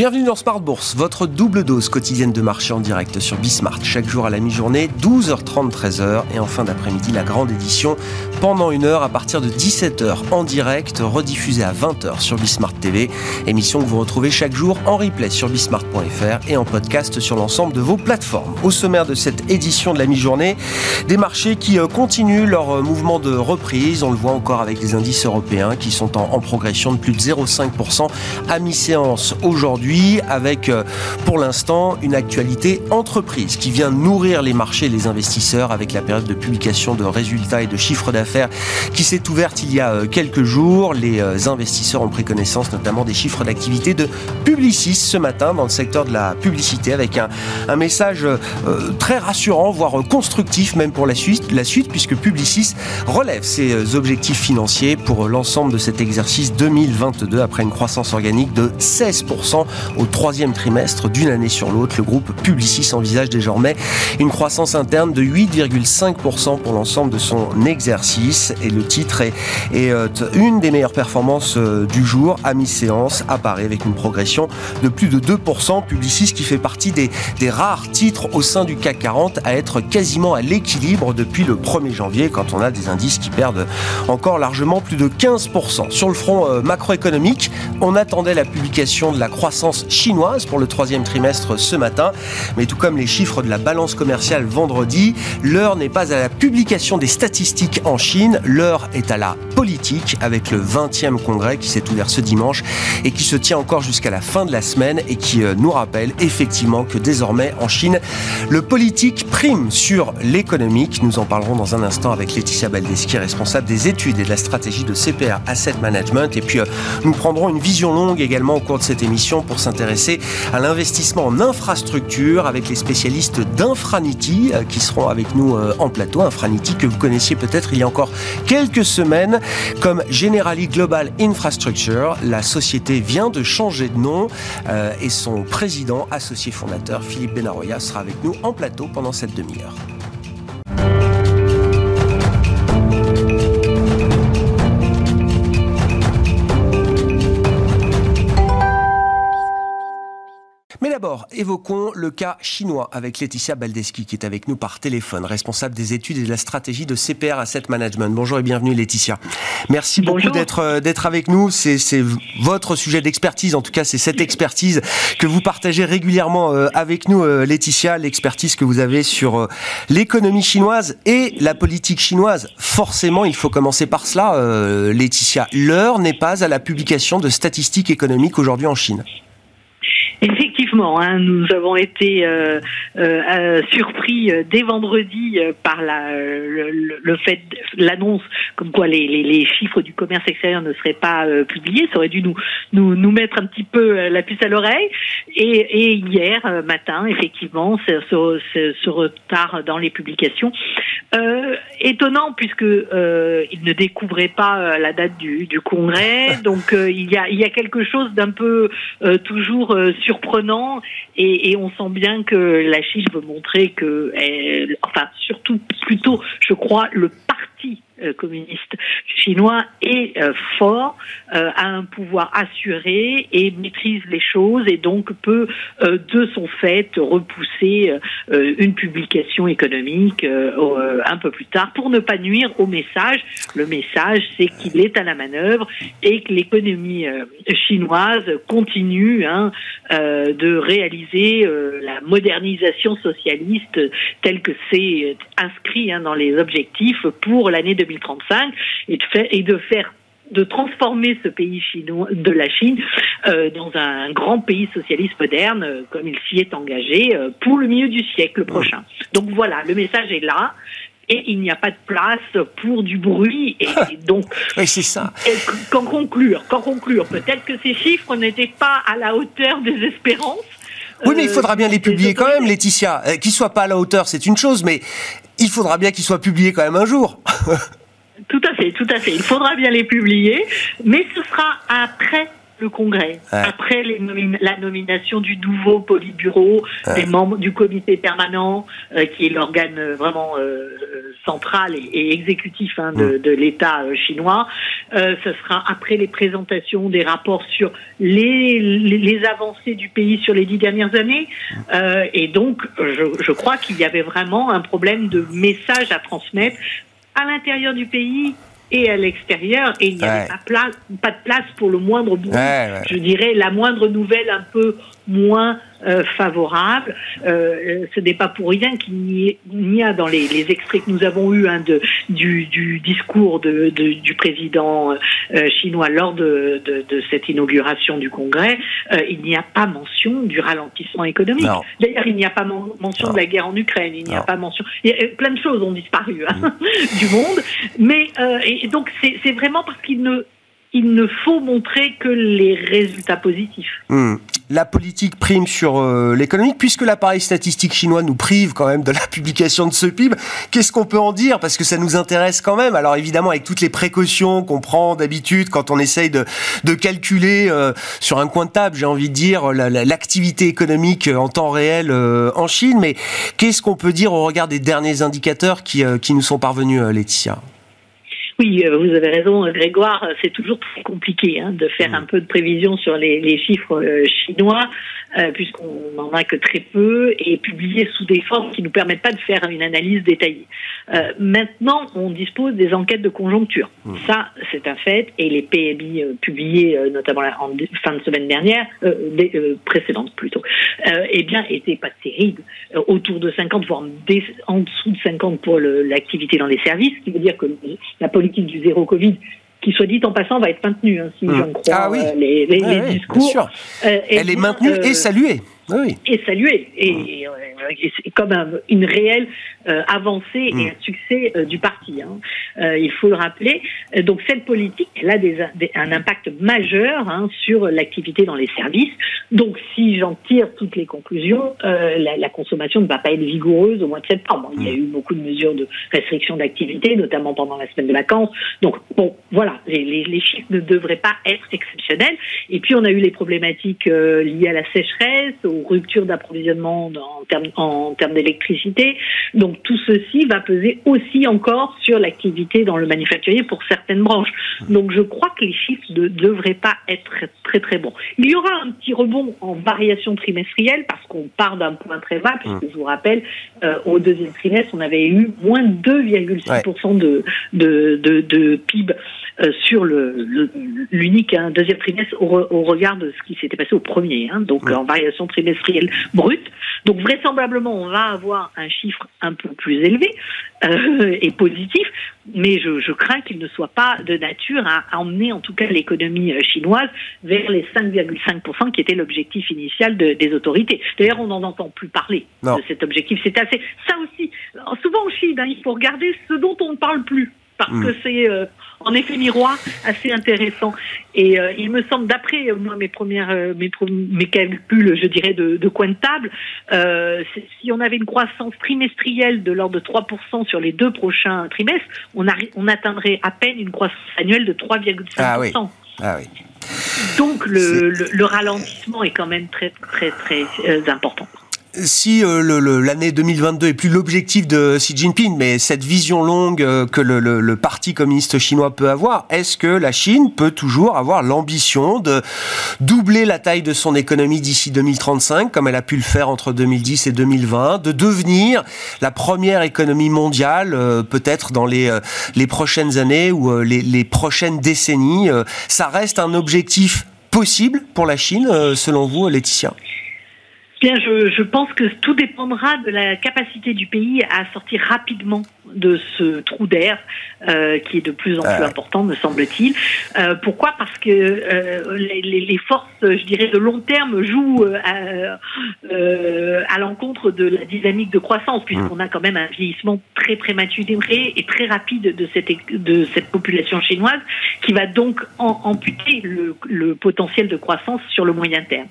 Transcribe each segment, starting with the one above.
Bienvenue dans Smart Bourse, votre double dose quotidienne de marché en direct sur Bismart. Chaque jour à la mi-journée, 12h30, 13h. Et en fin d'après-midi, la grande édition pendant une heure à partir de 17h en direct, rediffusée à 20h sur Bismart TV. Émission que vous retrouvez chaque jour en replay sur bismart.fr et en podcast sur l'ensemble de vos plateformes. Au sommaire de cette édition de la mi-journée, des marchés qui euh, continuent leur euh, mouvement de reprise. On le voit encore avec les indices européens qui sont en, en progression de plus de 0,5% à mi-séance aujourd'hui avec euh, pour l'instant une actualité entreprise qui vient nourrir les marchés et les investisseurs avec la période de publication de résultats et de chiffres d'affaires qui s'est ouverte il y a euh, quelques jours. Les euh, investisseurs ont pris connaissance notamment des chiffres d'activité de Publicis ce matin dans le secteur de la publicité avec un, message très rassurant, voire constructif même pour la suite, la suite puisque Publicis relève ses objectifs financiers pour l'ensemble de cet exercice 2022 après une croissance organique de 16% au troisième trimestre d'une année sur l'autre. Le groupe Publicis envisage désormais une croissance interne de 8,5% pour l'ensemble de son exercice. Et le titre est, euh, une des meilleures performances euh, du jour à mi-séance, apparaît avec une progression de plus de 2%. Publicis qui fait partie des, des rares titres au sein du CAC 40 à être quasiment à l'équilibre depuis le 1er janvier quand on a des indices qui perdent encore largement plus de 15%. Sur le front euh, macroéconomique, on attendait la publication de la croissance chinoise pour le troisième trimestre ce matin. Mais tout comme les chiffres de la balance commerciale vendredi, l'heure n'est pas à la publication des statistiques en Chine, l'heure est à la politique avec le 20e congrès qui s'est ouvert ce dimanche et qui se tient encore jusqu'à la fin de la semaine et qui euh, nous rappelle effectivement que désormais en Chine, le politique prime sur l'économique. Nous en parlerons dans un instant avec Laetitia Baldeschi, responsable des études et de la stratégie de CPR Asset Management. Et puis euh, nous prendrons une vision longue également au cours de cette émission pour s'intéresser à l'investissement en infrastructure avec les spécialistes d'Infranity euh, qui seront avec nous en plateau. Infranity que vous connaissiez peut-être il y a encore quelques semaines comme Generali Global Infrastructure. La société vient de changer de nom euh, et son président associé fondateur Philippe Benaroya sera avec nous en plateau pendant cette demi-heure. Évoquons le cas chinois avec Laetitia Baldeschi qui est avec nous par téléphone, responsable des études et de la stratégie de CPR Asset Management. Bonjour et bienvenue Laetitia. Merci beaucoup d'être euh, d'être avec nous. C'est votre sujet d'expertise, en tout cas c'est cette expertise que vous partagez régulièrement euh, avec nous euh, Laetitia, l'expertise que vous avez sur l'économie chinoise et la politique chinoise. Forcément, il faut commencer par cela Laetitia. L'heure n'est pas à la publication de statistiques économiques aujourd'hui en Chine. Effectivement, hein, nous avons été euh, euh, euh surpris dès vendredi par la, le, le, fait, l'annonce comme quoi les, les, les, chiffres du commerce extérieur ne seraient pas publiés. Ça aurait dû nous, nous, nous mettre un petit peu la puce à l'oreille. Et, et, hier matin, effectivement, ce, ce, ce, retard dans les publications, étonnant puisque il ne découvrait pas la date du, du congrès. Donc il y a, il y a quelque chose d'un peu toujours surprenant et, on sent bien que la Chine veut montrer que, enfin surtout plutôt, je crois, le parti euh, communiste chinois est euh, fort, euh, a un pouvoir assuré et maîtrise les choses et donc peut de son fait repousser une publication économique un peu plus tard pour ne pas nuire au message. Le message, c'est qu'il est à la manœuvre et que l'économie chinoise continue hein, de réaliser la modernisation socialiste telle que c'est inscrit hein, dans les objectifs pour l'année 2035 et de, faire, et de faire de transformer ce pays chinois de la Chine euh, dans un grand pays socialiste moderne, euh, comme il s'y est engagé euh, pour le milieu du siècle prochain. Donc voilà, le message est là. Et il n'y a pas de place pour du bruit. Et, donc, oui, c'est ça. Qu'en conclure, qu'en conclure, peut-être que ces chiffres n'étaient pas à la hauteur des espérances. Oui, mais il faudra bien les publier quand même, Laetitia. Qu'ils soient pas à la hauteur, c'est une chose, mais il faudra bien qu'ils soient publiés quand même un jour. Tout à fait, tout à fait. Il faudra bien les publier, mais ce sera après le Congrès, après la nomination du nouveau Politburo, des membres du comité permanent, euh, qui est l'organe euh, vraiment euh, central et, exécutif hein, de, de l'État chinois, ce sera après les présentations des rapports sur les, les, avancées du pays sur les dix dernières années. et donc, je, je crois qu'il y avait vraiment un problème de message à transmettre à l'intérieur du pays et à l'extérieur et il n'y avait pas, pas, de place pour le moindre bruit. Je dirais la moindre nouvelle un peu moins euh, favorable. Euh, ce n'est pas pour rien qu'il n'y a dans les, les, extraits que nous avons eus hein, de, du, du, discours de, de, du président euh, chinois lors de, de, cette inauguration du Congrès, euh, il n'y a pas mention du ralentissement économique. D'ailleurs, il n'y a pas mention de la guerre en Ukraine, il n'y a pas mention. Il y a, plein de choses ont disparu hein, mm. du monde, mais et donc c'est vraiment parce qu'il ne il ne faut montrer que les résultats positifs. Hmm. La politique prime sur euh, l'économique, puisque l'appareil statistique chinois nous prive quand même de la publication de ce PIB. Qu'est-ce qu'on peut en dire? Parce que ça nous intéresse quand même. Alors évidemment, avec toutes les précautions qu'on prend d'habitude quand on essaye de, de calculer euh, sur un coin de table, j'ai envie de dire, l'activité économique en temps réel euh, en Chine. Mais qu'est-ce qu'on peut dire au regard des derniers indicateurs qui, qui nous sont parvenus, Laetitia? Oui, euh, vous avez raison, Grégoire. C'est toujours très compliqué hein, de faire un peu de prévision sur les, chiffres euh, chinois, euh, puisqu'on n'en a que très peu, et publiés sous des formes qui ne nous permettent pas de faire une analyse détaillée. maintenant, on dispose des enquêtes de conjoncture. Mmh. Ça, c'est un fait, et les PMI publiés, notamment en fin de semaine dernière, précédente plutôt, eh bien, étaient pas terribles, autour de 50, voire en dessous de 50 pour l'activité dans les services, ce qui veut dire que la politique du zéro Covid qui soit dit en passant va être maintenue, hein, si mmh. j'en crois ah euh, les, discours. Euh, Elle est maintenue et euh, saluée. Oui. Et saluée. Et, mmh c'est comme une réelle euh, avancée et mm. un succès euh, du parti. Hein. Euh, il faut le rappeler. Donc cette politique, elle a des, un impact majeur hein, sur l'activité dans les services. Donc si j'en tire toutes les conclusions, la, la, consommation ne va pas être vigoureuse au mois de septembre. Il y a mm. eu beaucoup de mesures de restriction d'activité, notamment pendant la semaine de vacances. Donc bon, voilà, les, les, les, chiffres ne devraient pas être exceptionnels. Et puis on a eu les problématiques liées à la sécheresse, aux ruptures d'approvisionnement en termes en termes d'électricité. Donc tout ceci va peser aussi encore sur l'activité dans le manufacturier pour certaines branches. Donc je crois que les chiffres ne devraient pas être très très bons. Il y aura un petit rebond en variation trimestrielle parce qu'on part d'un point très bas, puisque je vous rappelle, euh, au deuxième trimestre, on avait eu moins 2,6% de, de, de, de, PIB euh, sur l'unique le, hein, deuxième trimestre au, regard de ce qui s'était passé au premier, hein, donc en variation trimestrielle brute. Donc vraisemblablement, on va avoir un chiffre un peu plus élevé euh, et positif, mais je, je crains qu'il ne soit pas de nature à, emmener en tout cas l'économie euh, chinoise vers les 5,5% qui était l'objectif initial de, des autorités. D'ailleurs, on n'en entend plus parler de cet objectif. C'est assez. Ça aussi, souvent en Chine, hein, il faut regarder ce dont on ne parle plus parce hmm. que c'est euh, en effet miroir assez intéressant. Et euh, il me semble, d'après euh, moi mes premières mes, mes, calculs, je dirais de, de coin de table, si on avait une croissance trimestrielle de l'ordre de 3% sur les deux prochains trimestres, on, on atteindrait à peine une croissance annuelle de 3,5%. Ah oui. Ah oui. Donc le, le, le, ralentissement est quand même très très très important si euh, l'année 2022 est plus l'objectif de Xi Jinping, mais cette vision longue euh, que le, le, Parti communiste chinois peut avoir, est-ce que la Chine peut toujours avoir l'ambition de doubler la taille de son économie d'ici 2035, comme elle a pu le faire entre 2010 et 2020, de devenir la première économie mondiale, euh, peut-être dans les, les prochaines années ou les, les prochaines décennies Ça reste un objectif possible pour la Chine, selon vous, Laetitia? Bien, je, je, pense que tout dépendra de la capacité du pays à sortir rapidement de ce trou d'air euh, qui est de plus en plus important, me semble-t-il. Euh, pourquoi? Parce que euh, les, les, forces, je dirais, de long terme jouent à, à l'encontre de la dynamique de croissance, puisqu'on a quand même un vieillissement très prématuré et très rapide de cette, de cette population chinoise, qui va donc amputer le, le, potentiel de croissance sur le moyen terme.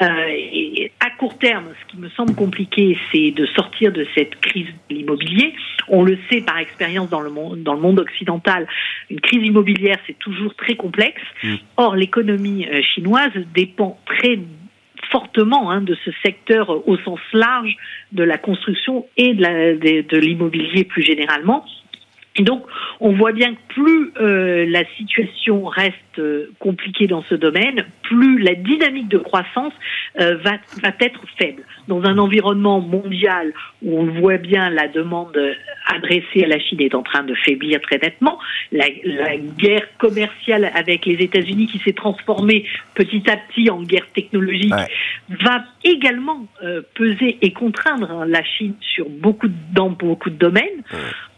Et à court court terme, ce qui me semble compliqué, c'est de sortir de cette crise de l'immobilier. On le sait par expérience dans le monde, dans le monde occidental, une crise immobilière, c'est toujours très complexe. Mm. Or, l'économie euh, chinoise dépend très fortement hein, de ce secteur au sens large de la construction et de l'immobilier plus généralement. Donc, on voit bien que plus euh, la situation reste euh, compliquée dans ce domaine, plus la dynamique de croissance euh, va, va être faible. Dans un environnement mondial où on voit bien la demande adressée à la Chine est en train de faiblir très nettement, la, la guerre commerciale avec les États-Unis qui s'est transformée petit à petit en guerre technologique va également peser et contraindre la Chine sur beaucoup dans beaucoup de domaines.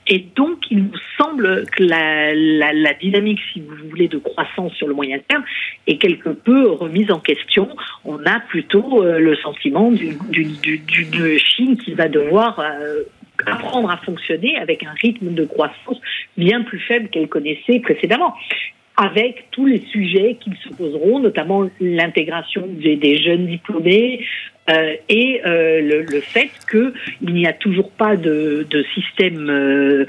Et donc, il nous semble que la, dynamique, si vous voulez, de croissance sur le moyen terme est quelque peu remise en question. On a plutôt euh, le sentiment d'une Chine qui va devoir euh, apprendre à fonctionner avec un rythme de croissance bien plus faible qu'elle connaissait précédemment avec tous les sujets qui se poseront, notamment l'intégration des, jeunes diplômés, euh, et euh, le, le, fait qu'il n'y a toujours pas de, de système euh,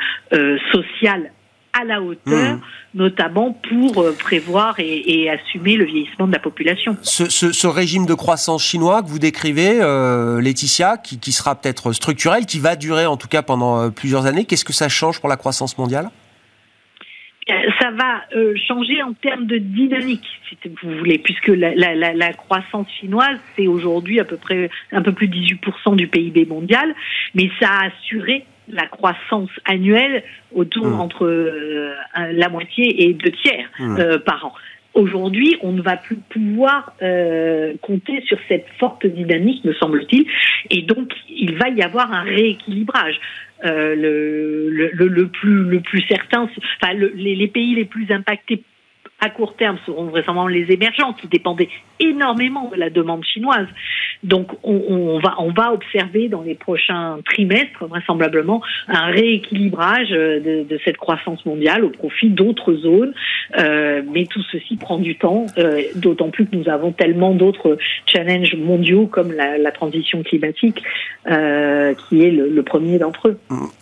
social à la hauteur, hmm. notamment pour prévoir et, et, assumer le vieillissement de la population. Ce, ce, ce régime de croissance chinois que vous décrivez, Laetitia, qui, qui sera peut-être structurel, qui va durer en tout cas pendant plusieurs années, qu'est-ce que ça change pour la croissance mondiale? Ça va euh, changer en termes de dynamique, si vous voulez, puisque la, la, la, la croissance chinoise, c'est aujourd'hui à peu près un peu plus de 18% du PIB mondial, mais ça a assuré la croissance annuelle autour mmh. entre euh, la moitié et deux tiers mmh. euh, par an. Aujourd'hui, on ne va plus pouvoir euh, compter sur cette forte dynamique, me semble-t-il, et donc il va y avoir un rééquilibrage. Euh, le, le, le, plus, le plus certain, enfin, les, les pays les plus impactés à court terme seront vraisemblablement les émergents qui dépendaient énormément de la demande chinoise. Donc on, va, on va observer dans les prochains trimestres vraisemblablement un rééquilibrage de, de cette croissance mondiale au profit d'autres zones. Euh, mais tout ceci prend du temps, euh, d'autant plus que nous avons tellement d'autres challenges mondiaux comme la, transition climatique euh, qui est le, premier d'entre eux.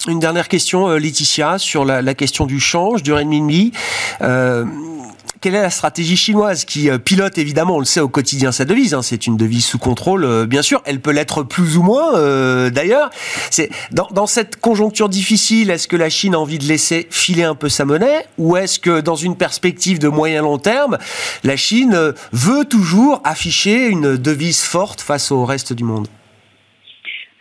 Une dernière question, euh, Laetitia, sur la, la question du change, du renminbi. Euh, quelle est la stratégie chinoise qui euh, pilote évidemment, on le sait au quotidien sa devise. Hein, c'est une devise sous contrôle, euh, bien sûr. Elle peut l'être plus ou moins, euh, d'ailleurs. Dans, dans, cette conjoncture difficile, est-ce que la Chine a envie de laisser filer un peu sa monnaie, ou est-ce que dans une perspective de moyen long terme, la Chine veut toujours afficher une devise forte face au reste du monde?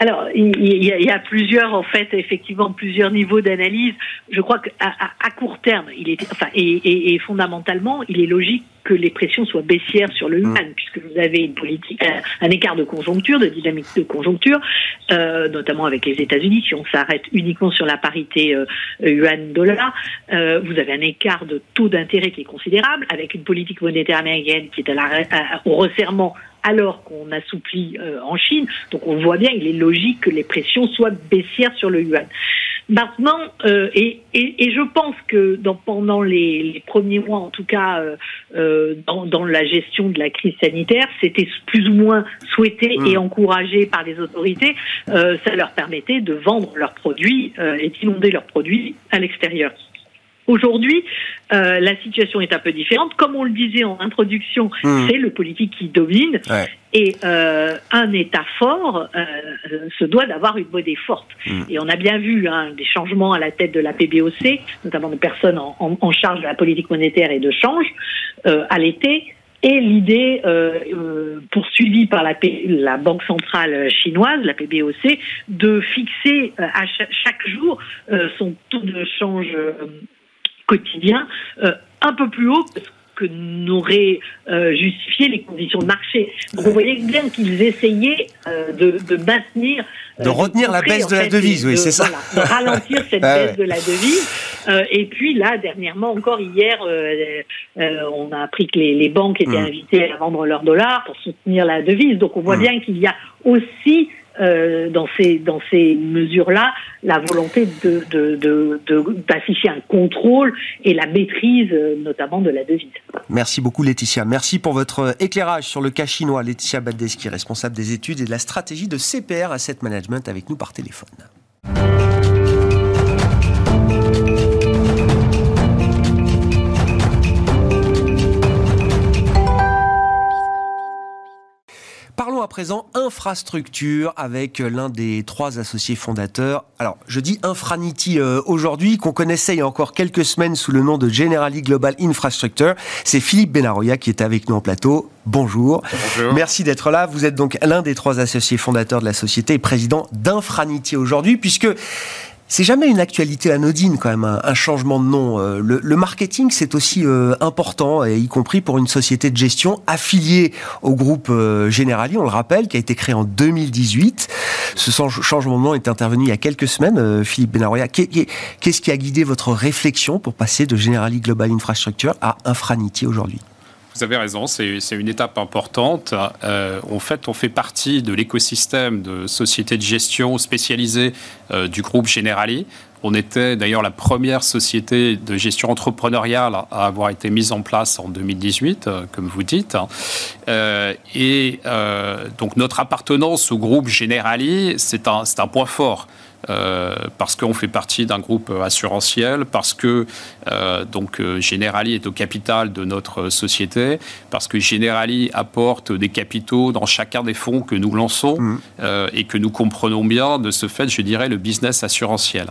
Alors, il y, a, il y, a, plusieurs, en fait, effectivement, plusieurs niveaux d'analyse. Je crois qu'à à, à, court terme, il est, enfin, et, et, et, fondamentalement, il est logique que les pressions soient baissières sur le yuan, mm. puisque vous avez une politique, un, écart de conjoncture, de dynamique de conjoncture, euh, notamment avec les États-Unis. Si on s'arrête uniquement sur la parité euh, yuan-dollar, euh, vous avez un écart de taux d'intérêt qui est considérable, avec une politique monétaire américaine qui est à la, à, au resserrement alors qu'on assouplit euh, en Chine. Donc on voit bien, il est logique que les pressions soient baissières sur le yuan. Maintenant, euh, et, et, et, je pense que dans, pendant les, les, premiers mois, en tout cas, euh, dans, dans, la gestion de la crise sanitaire, c'était plus ou moins souhaité et mmh. encouragé par les autorités. Euh, ça leur permettait de vendre leurs produits et d'inonder leurs produits à l'extérieur. Aujourd'hui, euh, la situation est un peu différente. Comme on le disait en introduction, mmh. c'est le politique qui domine. Ouais. Et euh, un État fort euh, se doit d'avoir une monnaie forte. Mmh. Et on a bien vu hein, des changements à la tête de la PBOC, notamment de personnes en, en, en charge de la politique monétaire et de change euh, à l'été. Et l'idée euh, euh, poursuivie par la, la, Banque centrale chinoise, la PBOC, de fixer euh, à chaque, chaque jour son taux de change quotidien euh, un peu plus haut que n'auraient euh, justifié les conditions de marché. Donc vous voyez bien qu'ils essayaient euh, de, de, maintenir... Euh, de retenir la baisse de la devise, oui, c'est ça. de ralentir cette ah, baisse de la devise. Euh, et puis là, dernièrement, encore hier, on a appris que les, les banques étaient mmh. invitées à vendre leurs dollars pour soutenir la devise. Donc on voit mmh. bien qu'il y a aussi dans ces dans ces mesures-là la volonté de d'afficher un contrôle et la maîtrise notamment de la devise. Merci beaucoup Laetitia. Merci pour votre éclairage sur le cas chinois. Laetitia Baldeski, responsable des études et de la stratégie de CPR Asset Management avec nous par téléphone. À présent infrastructure avec l'un des trois associés fondateurs. Alors, je dis Infranity euh, aujourd'hui, qu'on connaissait il y a encore quelques semaines sous le nom de Generali Global Infrastructure. C'est Philippe Benaroya qui est avec nous en plateau. Bonjour. Bonjour. Merci d'être là. Vous êtes donc l'un des trois associés fondateurs de la société et président d'Infranity aujourd'hui, puisque c'est jamais une actualité anodine quand même, un, changement de nom. Euh, le, marketing, c'est aussi euh, important, y compris pour une société de gestion affiliée au groupe euh, Generali, on le rappelle, qui a été créé en 2018. Ce changement de nom est intervenu il y a quelques semaines, Philippe Benaroya. Qu'est-ce qui a guidé votre réflexion pour passer de Generali Global Infrastructure à Infranity aujourd'hui? Vous avez raison, c'est une étape importante. Euh, en fait, on fait partie de l'écosystème de sociétés de gestion spécialisées euh, du groupe Generali. On était d'ailleurs la première société de gestion entrepreneuriale à avoir été mise en place en 2018, euh, comme vous dites. et donc notre appartenance au groupe Generali, c'est un, un point fort. Euh, parce qu'on fait partie d'un groupe assurantiel, parce que euh, donc euh, Generali est au capital de notre société, parce que Generali apporte des capitaux dans chacun des fonds que nous lançons mmh. et que nous comprenons bien de ce fait, je dirais, le business assurantiel.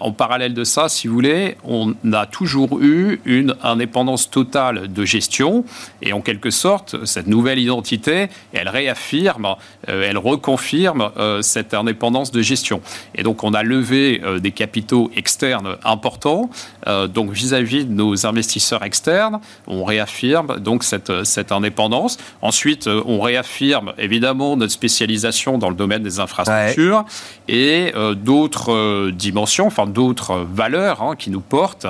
en parallèle de ça, si vous voulez, on a toujours eu une indépendance totale de gestion et en quelque sorte, cette nouvelle identité, elle réaffirme, elle reconfirme cette indépendance de gestion. Et donc, on a levé euh, des capitaux externes importants. Euh, donc, vis-à-vis de nos investisseurs externes, on réaffirme donc cette, cette indépendance. Ensuite, euh, on réaffirme évidemment notre spécialisation dans le domaine des infrastructures et d'autres dimensions, enfin d'autres valeurs hein, qui nous portent,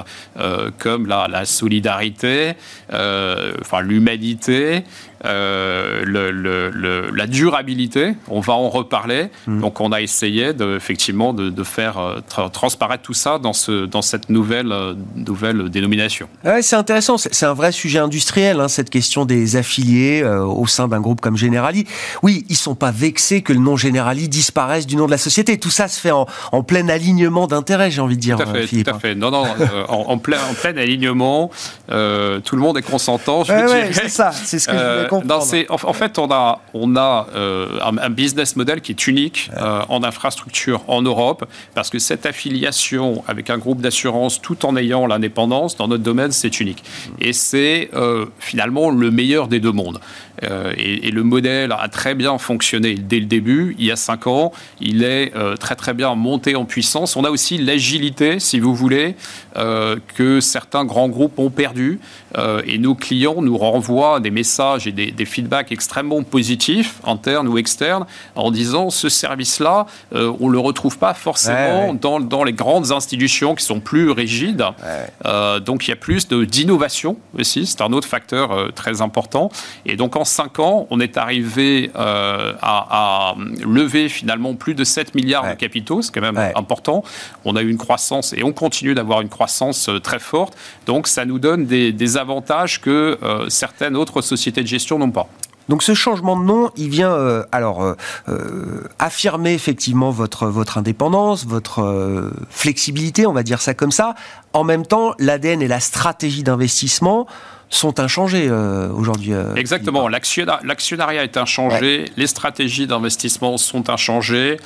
comme la, la solidarité, enfin l'humanité, euh, le, la durabilité, on va en reparler. Hmm. Donc on a essayé de, effectivement de, faire euh, transparaître tout ça dans, ce, dans cette nouvelle, euh, nouvelle dénomination. Ouais, c'est intéressant, c'est un vrai sujet industriel, hein, cette question des affiliés au sein d'un groupe comme Generali. Oui, ils sont pas vexés que le nom Generali disparaisse du nom de la société. Tout ça se fait en, en plein alignement d'intérêts, j'ai envie de dire. Tout à fait, Philippe. tout à fait. Non, non, en, plein, en plein alignement, tout le monde est consentant. Je ouais, c'est ça, c'est ce que je voulais en, fait, on a, on a euh, un, business model qui est unique euh, en infrastructure en Europe, parce que cette affiliation avec un groupe d'assurance, tout en ayant l'indépendance, dans notre domaine, c'est unique. Et c'est euh, finalement le meilleur des deux mondes. Et, le modèle a très bien fonctionné dès le début, il y a cinq ans. Il est très très bien monté en puissance. On a aussi l'agilité, si vous voulez, que certains grands groupes ont perdu. et nos clients nous renvoient des messages et des, des feedbacks extrêmement positifs, internes ou externes, en disant ce service-là, euh, on ne le retrouve pas forcément Dans, dans, les grandes institutions qui sont plus rigides. Euh, donc il y a plus d'innovation aussi, c'est un autre facteur euh, très important. Et donc en cinq ans, on est arrivé à, lever finalement plus de 7 milliards de capitaux, c'est quand même important. On a eu une croissance et on continue d'avoir une croissance très forte. Donc ça nous donne des, des avantages que certaines autres sociétés de gestion n'ont donc ce changement de nom, il vient euh, alors euh, euh, affirmer effectivement votre votre indépendance, votre flexibilité, on va dire ça comme ça. En même temps, l'ADN et la stratégie d'investissement sont inchangés euh, aujourd'hui. Euh, Exactement. L'actionnariat est inchangé, les stratégies d'investissement sont inchangées,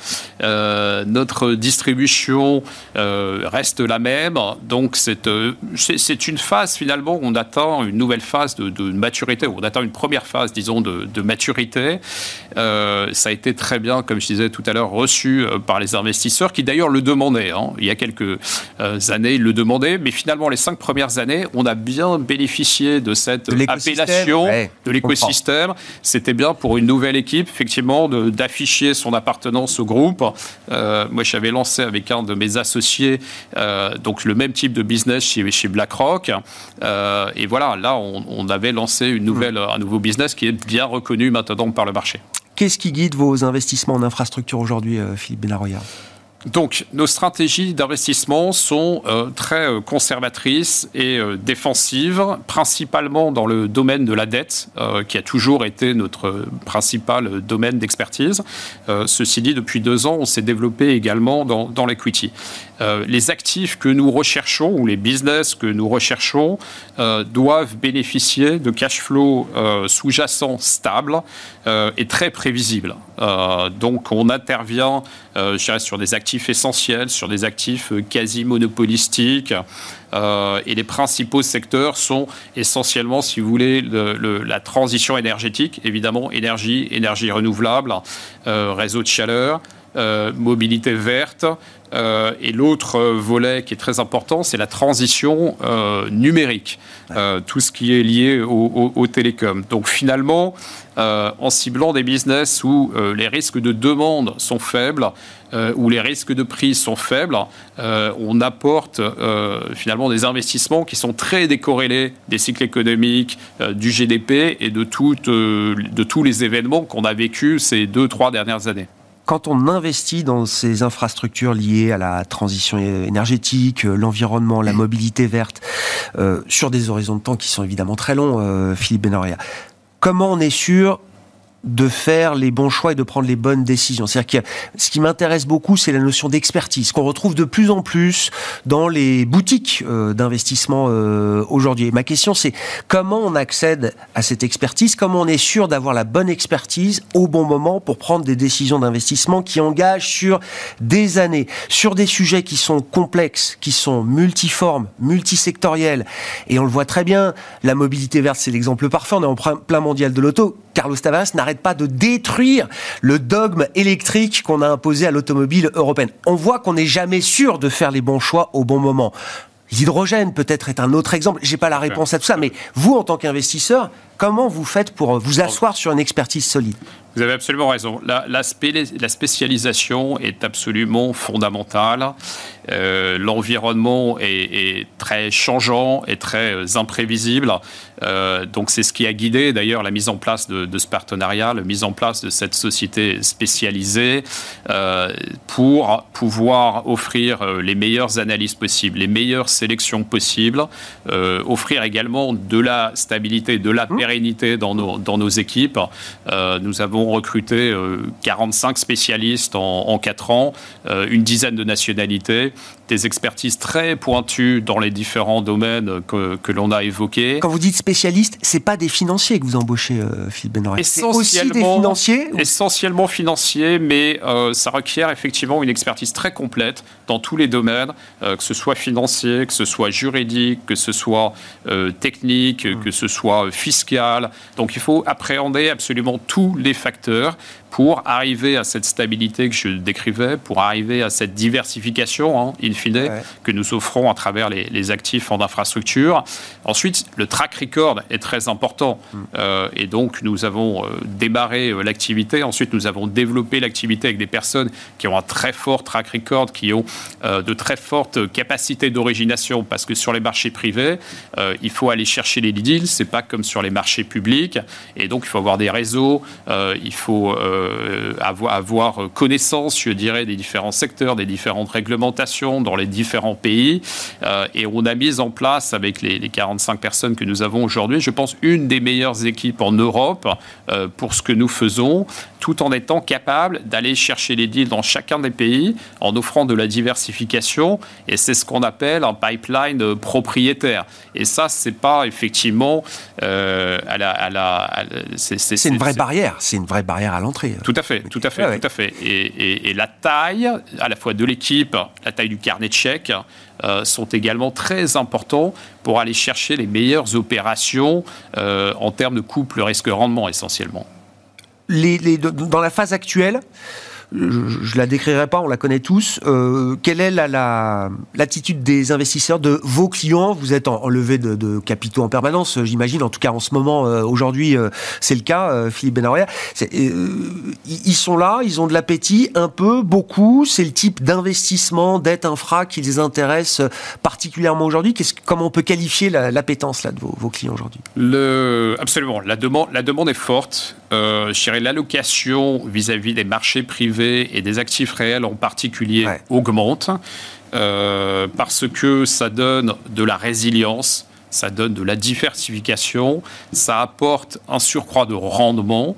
euh, notre distribution reste la même. Donc c'est une phase finalement où on attend une nouvelle phase de, maturité, on attend une première phase, disons, de, maturité. ça a été très bien, comme je disais tout à l'heure, reçu par les investisseurs qui d'ailleurs le demandaient. Hein. Il y a quelques années, ils le demandaient, mais finalement les cinq premières années, on a bien bénéficié de cette appellation de l'écosystème. C'était bien pour une nouvelle équipe, effectivement, d'afficher son appartenance au groupe. Euh, moi, j'avais lancé avec un de mes associés euh, donc le même type de business chez, chez BlackRock. Euh, et voilà, là, on, avait lancé une nouvelle, un nouveau business qui est bien reconnu maintenant par le marché. Qu'est-ce qui guide vos investissements en infrastructure aujourd'hui, Philippe Benaroya? Donc, nos stratégies d'investissement sont euh, très euh, conservatrices et euh, défensives, principalement dans le domaine de la dette, qui a toujours été notre principal domaine d'expertise. ceci dit, depuis deux ans, on s'est développé également dans, dans l'equity. Les actifs que nous recherchons ou les business que nous recherchons doivent bénéficier de cash flow sous-jacents stables et très prévisibles. donc, on intervient, sur des actifs essentiels, sur des actifs euh, quasi monopolistiques. Euh, et les principaux secteurs sont essentiellement, si vous voulez, la transition énergétique, évidemment, énergie, énergie renouvelable, euh, réseau de chaleur, mobilité verte, euh, et l'autre volet qui est très important, c'est la transition euh, numérique, euh, tout ce qui est lié au, au, télécom. Donc finalement, en ciblant des business où les risques de demande sont faibles, où les risques de prix sont faibles, on apporte finalement des investissements qui sont très décorrélés des cycles économiques, du GDP et de, toutes, de tous les événements qu'on a vécus ces deux, trois dernières années quand on investit dans ces infrastructures liées à la transition énergétique, euh, l'environnement, la mobilité verte, euh, sur des horizons de temps qui sont évidemment très longs, euh, Philippe Benoria, comment on est sûr de faire les bons choix et de prendre les bonnes décisions. C'est-à-dire ce qui m'intéresse beaucoup, c'est la notion d'expertise qu'on retrouve de plus en plus dans les boutiques euh, d'investissement euh, aujourd'hui. ma question, c'est comment on accède à cette expertise? Comment on est sûr d'avoir la bonne expertise au bon moment pour prendre des décisions d'investissement qui engagent sur des années, sur des sujets qui sont complexes, qui sont multiformes, multisectoriels. Et on le voit très bien, la mobilité verte, c'est l'exemple parfait. On est en plein mondial de l'auto. Carlos Tavares n'arrête pas de détruire le dogme électrique qu'on a imposé à l'automobile européenne. On voit qu'on n'est jamais sûr de faire les bons choix au bon moment. L'hydrogène peut-être est un autre exemple. J'ai pas la réponse à tout ça, mais vous en tant qu'investisseur, comment vous faites pour vous asseoir sur une expertise solide? Vous avez absolument raison. La, la, spécialisation est absolument fondamentale. Euh, l'environnement est, très changeant et très euh, imprévisible. Euh, donc c'est ce qui a guidé d'ailleurs la mise en place de, ce partenariat, la mise en place de cette société spécialisée pour pouvoir offrir les meilleures analyses possibles, les meilleures sélections possibles, offrir également de la stabilité, de la mmh. Pérennité dans nos, dans nos équipes. nous avons recruté 45 spécialistes en, en 4 ans, une dizaine de nationalités des expertises très pointues dans les différents domaines que, que l'on a évoqués. Quand vous dites spécialiste, c'est pas des financiers que vous embauchez, euh, Philippe Benoît. C'est aussi des financiers Essentiellement financiers, mais euh, ça requiert effectivement une expertise très complète dans tous les domaines, euh, que ce soit financier, que ce soit juridique, que ce soit technique, hmm. que ce soit fiscal. Donc il faut appréhender absolument tous les facteurs pour arriver à cette stabilité que je décrivais, pour arriver à cette diversification, hein, in fine, que nous offrons à travers les, actifs en infrastructure. Ensuite, le track record est très important. Mm. Euh, et donc, nous avons euh, démarré euh, l'activité. Ensuite, nous avons développé l'activité avec des personnes qui ont un très fort track record, qui ont de très fortes capacités d'origination. Parce que sur les marchés privés, il faut aller chercher les deals. C'est pas comme sur les marchés publics. Et donc, il faut avoir des réseaux. il faut euh, avoir, connaissance, je dirais, des différents secteurs, des différentes réglementations dans les différents pays. Euh, et on a mis en place, avec les, 45 personnes que nous avons aujourd'hui, je pense, une des meilleures équipes en Europe euh, pour ce que nous faisons, tout en étant capable d'aller chercher les deals dans chacun des pays, en offrant de la diversification. Et c'est ce qu'on appelle un pipeline propriétaire. Et ça, c'est pas effectivement à la, à la c'est une vraie barrière. C'est une vraie barrière à l'entrée. Tout à fait, tout à fait, tout à fait. Et, la taille, à la fois de l'équipe, la taille du carnet de chèques, euh, sont également très importants pour aller chercher les meilleures opérations euh, en termes de couple risque-rendement essentiellement. Les, dans la phase actuelle, je ne la décrirai pas, on la connaît tous. quelle est l'attitude la, des investisseurs, de vos clients? Vous êtes en, levée de, capitaux en permanence, j'imagine. En tout cas, en ce moment, aujourd'hui, c'est le cas, Philippe Benaria. ils sont là, ils ont de l'appétit, un peu, beaucoup. C'est le type d'investissement, d'aide infra qui les intéresse particulièrement aujourd'hui. Comment on peut qualifier l'appétence de vos, clients aujourd'hui? Absolument. La demande, la demande est forte. Euh, je dirais l'allocation vis-à-vis des marchés privés et des actifs réels en particulier augmente euh, parce que ça donne de la résilience, ça donne de la diversification, ça apporte un surcroît de rendement.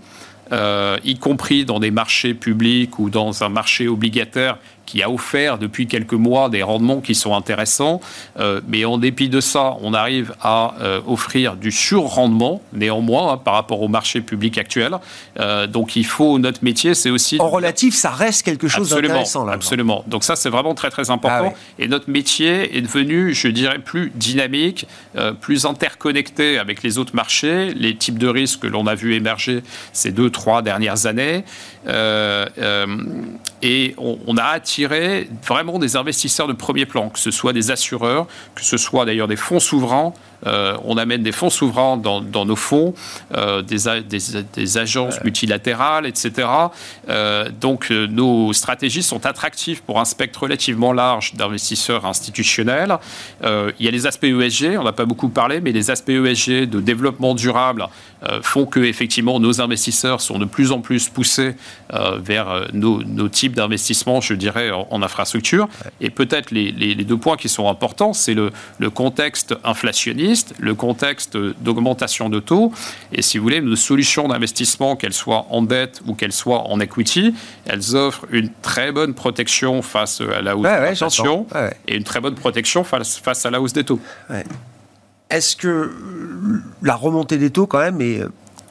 Euh, y compris dans des marchés publics ou dans un marché obligataire qui a offert depuis quelques mois des rendements qui sont intéressants. Euh, mais en dépit de ça, on arrive à euh, offrir du surrendement, néanmoins, hein, par rapport au marché public actuel. Euh, donc il faut, notre métier, c'est aussi... En relatif, ça reste quelque chose d'intéressant. Là, absolument. Donc ça, c'est vraiment très, très important. Ah Et notre métier est devenu, je dirais, plus dynamique, plus interconnecté avec les autres marchés, les types de risques que l'on a vu émerger ces deux, trois dernières années. et on, on a attiré vraiment des investisseurs de premier plan, que ce soit des assureurs, que ce soit d'ailleurs des fonds souverains euh, on amène des fonds souverains dans, nos fonds, euh, des, agences multilatérales, etc. Euh, donc nos stratégies sont attractives pour un spectre relativement large d'investisseurs institutionnels. il y a les aspects ESG, on n'a pas beaucoup parlé, mais les aspects ESG de développement durable font que effectivement nos investisseurs sont de plus en plus poussés vers nos, types d'investissements, je dirais, en, infrastructure. Et peut-être les, deux points qui sont importants, c'est le, le contexte inflationniste le contexte d'augmentation de taux. Et si vous voulez, nos solutions d'investissement, qu'elles soient en dette ou qu'elles soient en equity, elles offrent une très bonne protection face à la hausse de l'inflation et une très bonne protection face, face à la hausse des taux. Est-ce que la remontée des taux, quand même, et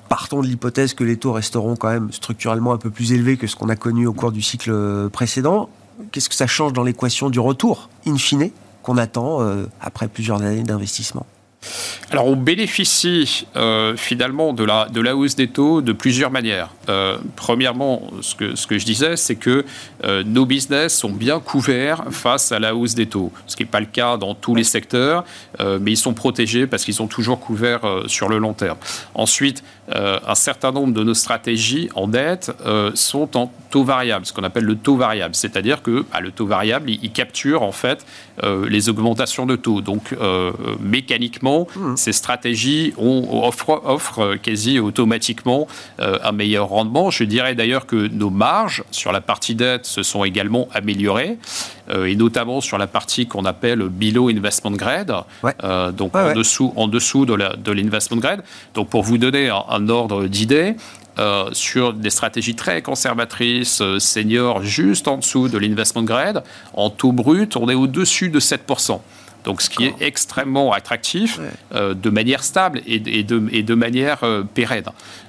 partons de l'hypothèse que les taux resteront quand même structurellement un peu plus élevés que ce qu'on a connu au cours du cycle précédent, qu'est-ce que ça change dans l'équation du retour, in fine, qu'on attend euh, après plusieurs années d'investissement? Alors on bénéficie euh, finalement de la, hausse des taux de plusieurs manières. Euh, premièrement, ce que, ce que je disais, c'est que euh, nos business sont bien couverts face à la hausse des taux, ce qui n'est pas le cas dans tous les secteurs, mais ils sont protégés parce qu'ils sont toujours couverts sur le long terme. Ensuite, un certain nombre de nos stratégies en dette sont en taux variable, ce qu'on appelle le taux variable, c'est-à-dire que bah, le taux variable, il, il, capture en fait les augmentations de taux. Donc mécaniquement, mmh ces stratégies offrent, quasi automatiquement euh, un meilleur rendement. Je dirais d'ailleurs que nos marges sur la partie dette se sont également améliorées, euh, et notamment sur la partie qu'on appelle below investment grade, euh, donc en, Dessous, en dessous de l'investment grade. Donc pour vous donner un, ordre d'idée, sur des stratégies très conservatrices, seniors, juste en dessous de l'investment grade, en taux brut, on est au-dessus de 7% donc ce qui est extrêmement attractif euh, de manière stable et, de, et de, manière euh, pérenne.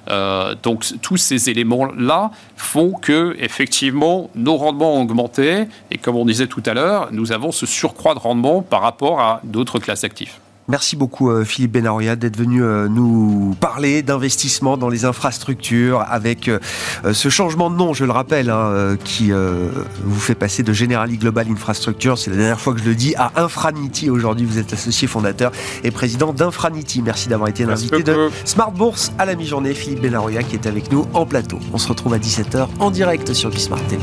Euh, donc tous ces éléments-là font que effectivement nos rendements ont augmenté et comme on disait tout à l'heure, nous avons ce surcroît de rendement par rapport à d'autres classes d'actifs. Merci beaucoup euh, Philippe Benaroya d'être venu euh, nous parler d'investissement dans les infrastructures avec euh, ce changement de nom, je le rappelle, hein, qui vous fait passer de Generali Global Infrastructure, c'est la dernière fois que je le dis, à Infranity. Aujourd'hui, vous êtes associé fondateur et président d'Infranity. Merci d'avoir été l'invité de Smart Bourse à la mi-journée. Philippe Benaroya qui est avec nous en plateau. On se retrouve à 17h en direct sur Bismart TV.